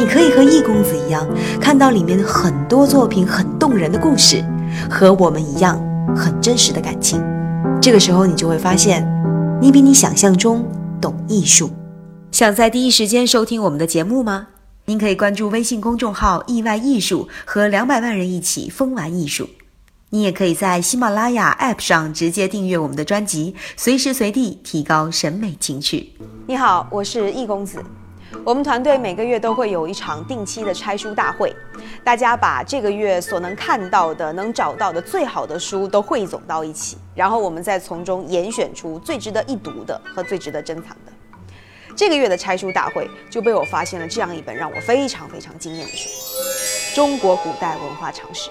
你可以和易公子一样，看到里面很多作品很动人的故事，和我们一样很真实的感情。这个时候，你就会发现，你比你想象中懂艺术。想在第一时间收听我们的节目吗？您可以关注微信公众号“意外艺术”，和两百万人一起疯玩艺术。你也可以在喜马拉雅 App 上直接订阅我们的专辑，随时随地提高审美情趣。你好，我是易公子。我们团队每个月都会有一场定期的拆书大会，大家把这个月所能看到的、能找到的最好的书都汇总到一起，然后我们再从中严选出最值得一读的和最值得珍藏的。这个月的拆书大会就被我发现了这样一本让我非常非常惊艳的书——《中国古代文化常识》。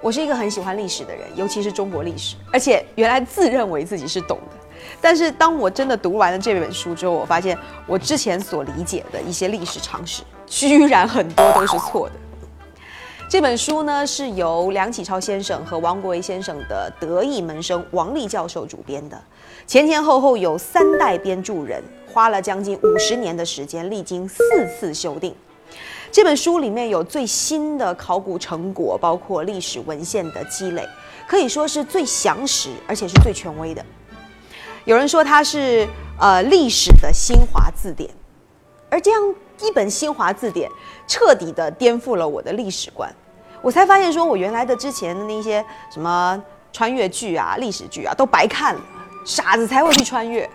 我是一个很喜欢历史的人，尤其是中国历史，而且原来自认为自己是懂的。但是当我真的读完了这本书之后，我发现我之前所理解的一些历史常识，居然很多都是错的。这本书呢是由梁启超先生和王国维先生的得意门生王力教授主编的，前前后后有三代编著人，花了将近五十年的时间，历经四次修订。这本书里面有最新的考古成果，包括历史文献的积累，可以说是最详实，而且是最权威的。有人说它是呃历史的新华字典，而这样一本新华字典彻底的颠覆了我的历史观，我才发现说我原来的之前的那些什么穿越剧啊、历史剧啊都白看了，傻子才会去穿越。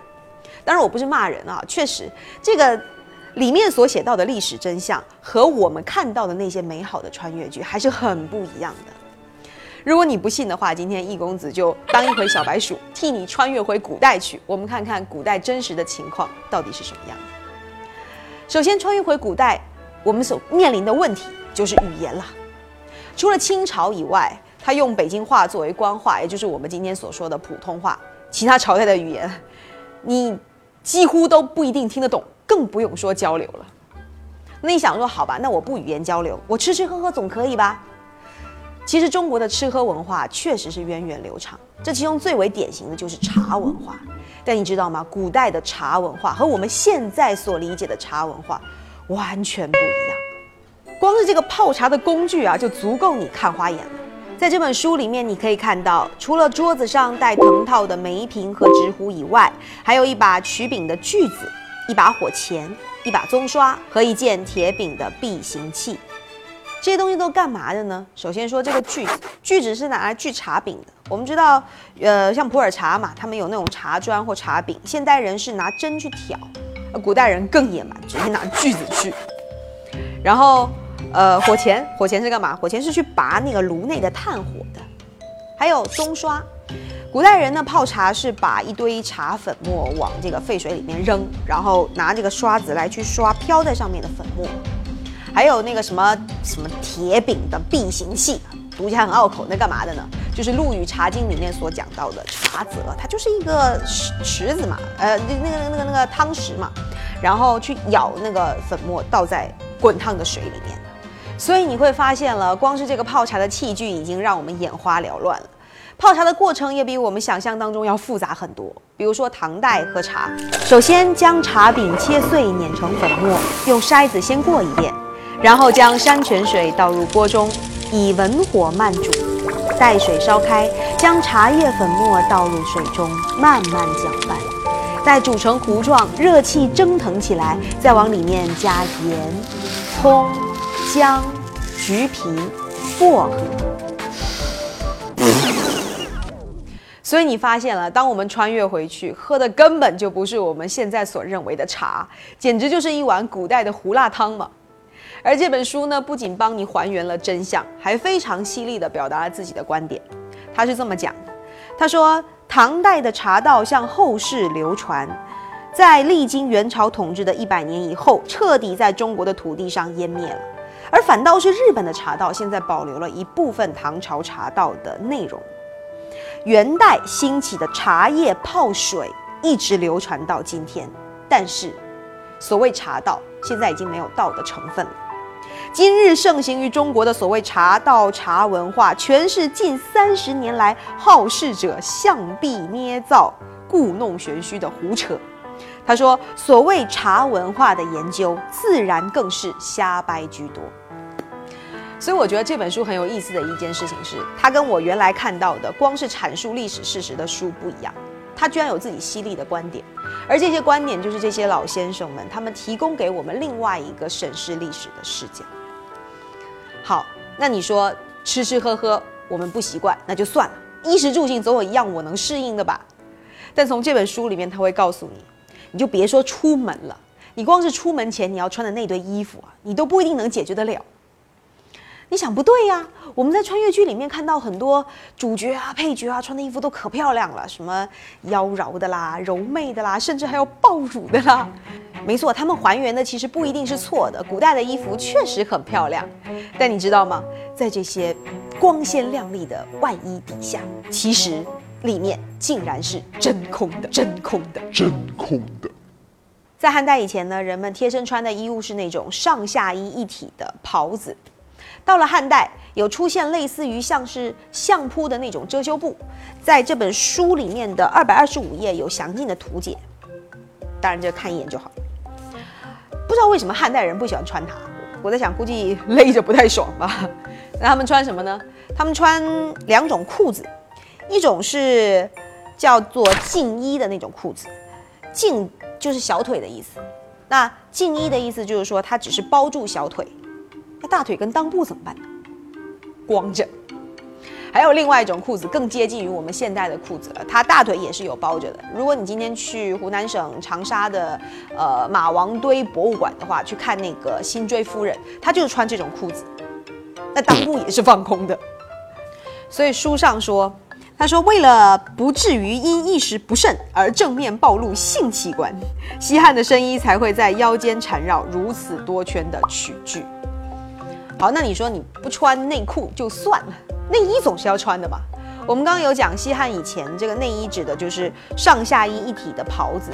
当然我不是骂人啊，确实这个里面所写到的历史真相和我们看到的那些美好的穿越剧还是很不一样的。如果你不信的话，今天易公子就当一回小白鼠，替你穿越回古代去。我们看看古代真实的情况到底是什么样的。首先，穿越回古代，我们所面临的问题就是语言了。除了清朝以外，他用北京话作为官话，也就是我们今天所说的普通话。其他朝代的语言，你几乎都不一定听得懂，更不用说交流了。那你想说，好吧，那我不语言交流，我吃吃喝喝总可以吧？其实中国的吃喝文化确实是源远流长，这其中最为典型的就是茶文化。但你知道吗？古代的茶文化和我们现在所理解的茶文化完全不一样。光是这个泡茶的工具啊，就足够你看花眼了。在这本书里面，你可以看到，除了桌子上带藤套的梅瓶和纸壶以外，还有一把曲柄的锯子，一把火钳，一把棕刷和一件铁柄的荸形器。这些东西都干嘛的呢？首先说这个锯子，锯子是拿来锯茶饼的。我们知道，呃，像普洱茶嘛，他们有那种茶砖或茶饼。现代人是拿针去挑，古代人更野蛮，直接拿锯子去。然后，呃，火钳，火钳是干嘛？火钳是去拔那个炉内的炭火的。还有棕刷，古代人呢泡茶是把一堆茶粉末往这个沸水里面扔，然后拿这个刷子来去刷飘在上面的粉末。还有那个什么什么铁饼的荸形器，读起来很拗口，那干嘛的呢？就是《陆羽茶经》里面所讲到的茶则，它就是一个池池子嘛，呃，那个那个那个那个汤匙嘛，然后去舀那个粉末倒在滚烫的水里面所以你会发现了，光是这个泡茶的器具已经让我们眼花缭乱了。泡茶的过程也比我们想象当中要复杂很多。比如说唐代喝茶，首先将茶饼切碎碾成粉末，用筛子先过一遍。然后将山泉水倒入锅中，以文火慢煮，待水烧开，将茶叶粉末倒入水中，慢慢搅拌，待煮成糊状，热气蒸腾起来，再往里面加盐、葱、姜、橘皮、薄荷。所以你发现了，当我们穿越回去，喝的根本就不是我们现在所认为的茶，简直就是一碗古代的胡辣汤嘛。而这本书呢，不仅帮你还原了真相，还非常犀利地表达了自己的观点。他是这么讲的：他说，唐代的茶道向后世流传，在历经元朝统治的一百年以后，彻底在中国的土地上湮灭了。而反倒是日本的茶道现在保留了一部分唐朝茶道的内容。元代兴起的茶叶泡水一直流传到今天，但是所谓茶道现在已经没有道的成分了。今日盛行于中国的所谓茶道茶文化，全是近三十年来好事者象壁捏造、故弄玄虚的胡扯。他说：“所谓茶文化的研究，自然更是瞎掰居多。”所以我觉得这本书很有意思的一件事情是，它跟我原来看到的光是阐述历史事实的书不一样，它居然有自己犀利的观点，而这些观点就是这些老先生们他们提供给我们另外一个审视历史的视角。好，那你说吃吃喝喝我们不习惯，那就算了，衣食住行总有一样我能适应的吧？但从这本书里面，他会告诉你，你就别说出门了，你光是出门前你要穿的那堆衣服啊，你都不一定能解决得了。你想不对呀？我们在穿越剧里面看到很多主角啊、配角啊，穿的衣服都可漂亮了，什么妖娆的啦、柔媚的啦，甚至还有爆乳的啦。没错，他们还原的其实不一定是错的，古代的衣服确实很漂亮。但你知道吗？在这些光鲜亮丽的外衣底下，其实里面竟然是真空的，真空的，真空的。在汉代以前呢，人们贴身穿的衣物是那种上下衣一体的袍子。到了汉代，有出现类似于像是相扑的那种遮羞布，在这本书里面的二百二十五页有详尽的图解，当然这看一眼就好。不知道为什么汉代人不喜欢穿它，我在想估计勒着不太爽吧。那他们穿什么呢？他们穿两种裤子，一种是叫做净衣的那种裤子，净就是小腿的意思，那净衣的意思就是说它只是包住小腿。那大腿跟裆部怎么办呢？光着。还有另外一种裤子，更接近于我们现代的裤子了，它大腿也是有包着的。如果你今天去湖南省长沙的呃马王堆博物馆的话，去看那个辛追夫人，她就是穿这种裤子，那裆部也是放空的。所以书上说，他说为了不至于因一时不慎而正面暴露性器官，西汉的深衣才会在腰间缠绕如此多圈的曲裾。好，那你说你不穿内裤就算了，内衣总是要穿的吧？我们刚刚有讲西汉以前这个内衣指的就是上下衣一体的袍子，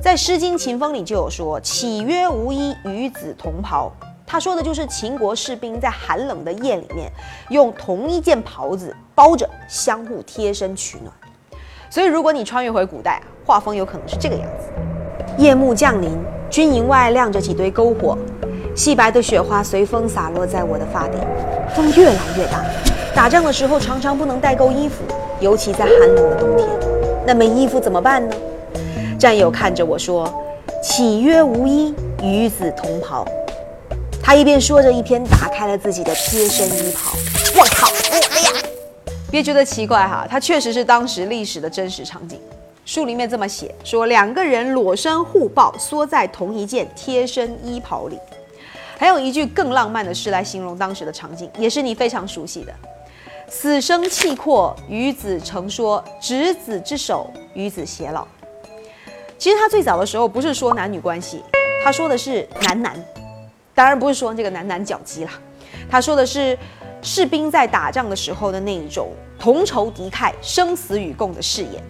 在《诗经·秦风》里就有说：“岂曰无衣，与子同袍。”他说的就是秦国士兵在寒冷的夜里面用同一件袍子包着，相互贴身取暖。所以，如果你穿越回古代，画风有可能是这个样子：夜幕降临，军营外亮着几堆篝火。细白的雪花随风洒落在我的发顶，风越来越大。打仗的时候常常不能带够衣服，尤其在寒冷的冬天。那没衣服怎么办呢？战友看着我说：“岂曰无衣，与子同袍。”他一边说着，一边打开了自己的贴身衣袍。我靠，我的呀！别觉得奇怪哈，它确实是当时历史的真实场景。书里面这么写：说两个人裸身互抱，缩在同一件贴身衣袍里。还有一句更浪漫的诗来形容当时的场景，也是你非常熟悉的：“死生契阔，与子成说，执子之手，与子偕老。”其实他最早的时候不是说男女关系，他说的是男男，当然不是说这个男男脚鸡了，他说的是士兵在打仗的时候的那一种同仇敌忾、生死与共的誓言。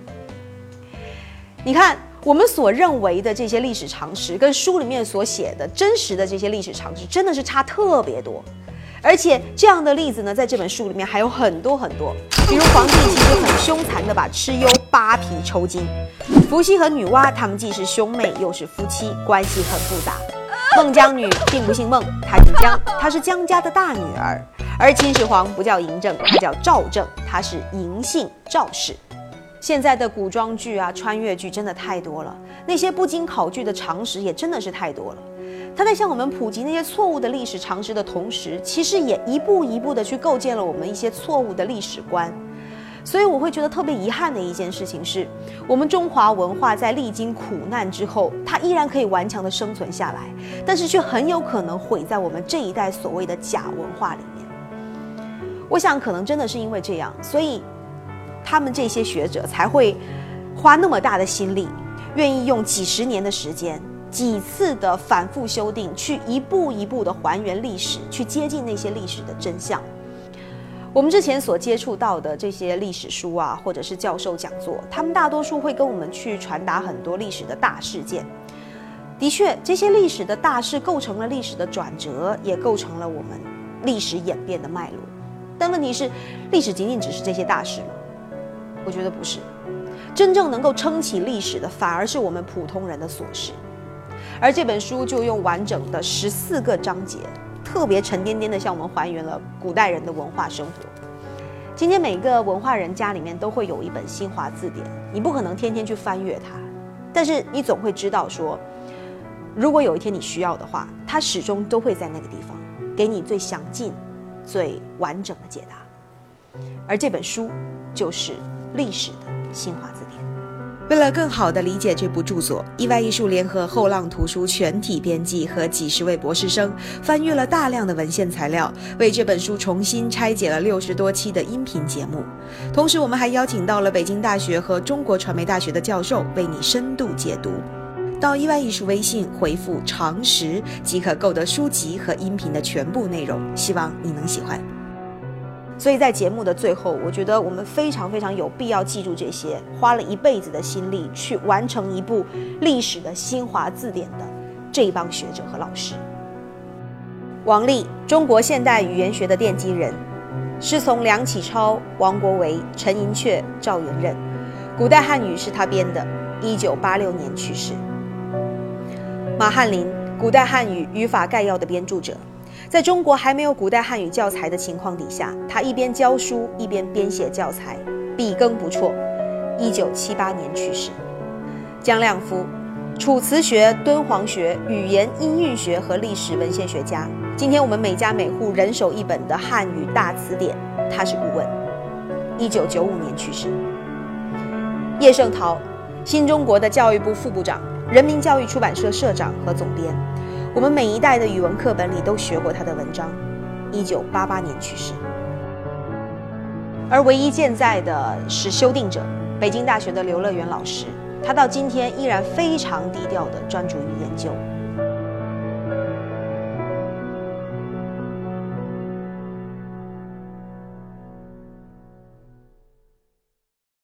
你看。我们所认为的这些历史常识，跟书里面所写的真实的这些历史常识，真的是差特别多。而且这样的例子呢，在这本书里面还有很多很多。比如皇帝其实很凶残的把蚩尤扒皮抽筋，伏羲和女娲他们既是兄妹又是夫妻，关系很复杂。孟姜女并不姓孟，她姓姜，她是姜家的大女儿。而秦始皇不叫嬴政，他叫赵政，他是嬴姓赵氏。现在的古装剧啊，穿越剧真的太多了，那些不经考据的常识也真的是太多了。他在向我们普及那些错误的历史常识的同时，其实也一步一步的去构建了我们一些错误的历史观。所以我会觉得特别遗憾的一件事情是，我们中华文化在历经苦难之后，它依然可以顽强的生存下来，但是却很有可能毁在我们这一代所谓的假文化里面。我想可能真的是因为这样，所以。他们这些学者才会花那么大的心力，愿意用几十年的时间几次的反复修订，去一步一步的还原历史，去接近那些历史的真相。我们之前所接触到的这些历史书啊，或者是教授讲座，他们大多数会跟我们去传达很多历史的大事件。的确，这些历史的大事构成了历史的转折，也构成了我们历史演变的脉络。但问题是，历史仅仅只是这些大事吗？我觉得不是。真正能够撑起历史的，反而是我们普通人的琐事。而这本书就用完整的十四个章节，特别沉甸甸的向我们还原了古代人的文化生活。今天每个文化人家里面都会有一本新华字典，你不可能天天去翻阅它，但是你总会知道说，如果有一天你需要的话，它始终都会在那个地方，给你最详尽、最完整的解答。而这本书就是历史的新华字典。为了更好地理解这部著作，意外艺术联合后浪图书全体编辑和几十位博士生翻阅了大量的文献材料，为这本书重新拆解了六十多期的音频节目。同时，我们还邀请到了北京大学和中国传媒大学的教授为你深度解读。到意外艺术微信回复“常识”即可购得书籍和音频的全部内容，希望你能喜欢。所以在节目的最后，我觉得我们非常非常有必要记住这些花了一辈子的心力去完成一部历史的新华字典的这一帮学者和老师。王立，中国现代语言学的奠基人，师从梁启超、王国维、陈寅恪、赵元任，古代汉语是他编的，一九八六年去世。马翰林，古代汉语语法概要的编著者。在中国还没有古代汉语教材的情况底下，他一边教书一边编写教材，笔耕不辍。一九七八年去世。姜亮夫，楚辞学、敦煌学、语言音韵学和历史文献学家。今天我们每家每户人手一本的汉语大词典，他是顾问。一九九五年去世。叶圣陶，新中国的教育部副部长、人民教育出版社社长和总编。我们每一代的语文课本里都学过他的文章，一九八八年去世。而唯一健在的是修订者，北京大学的刘乐元老师，他到今天依然非常低调的专注于研究。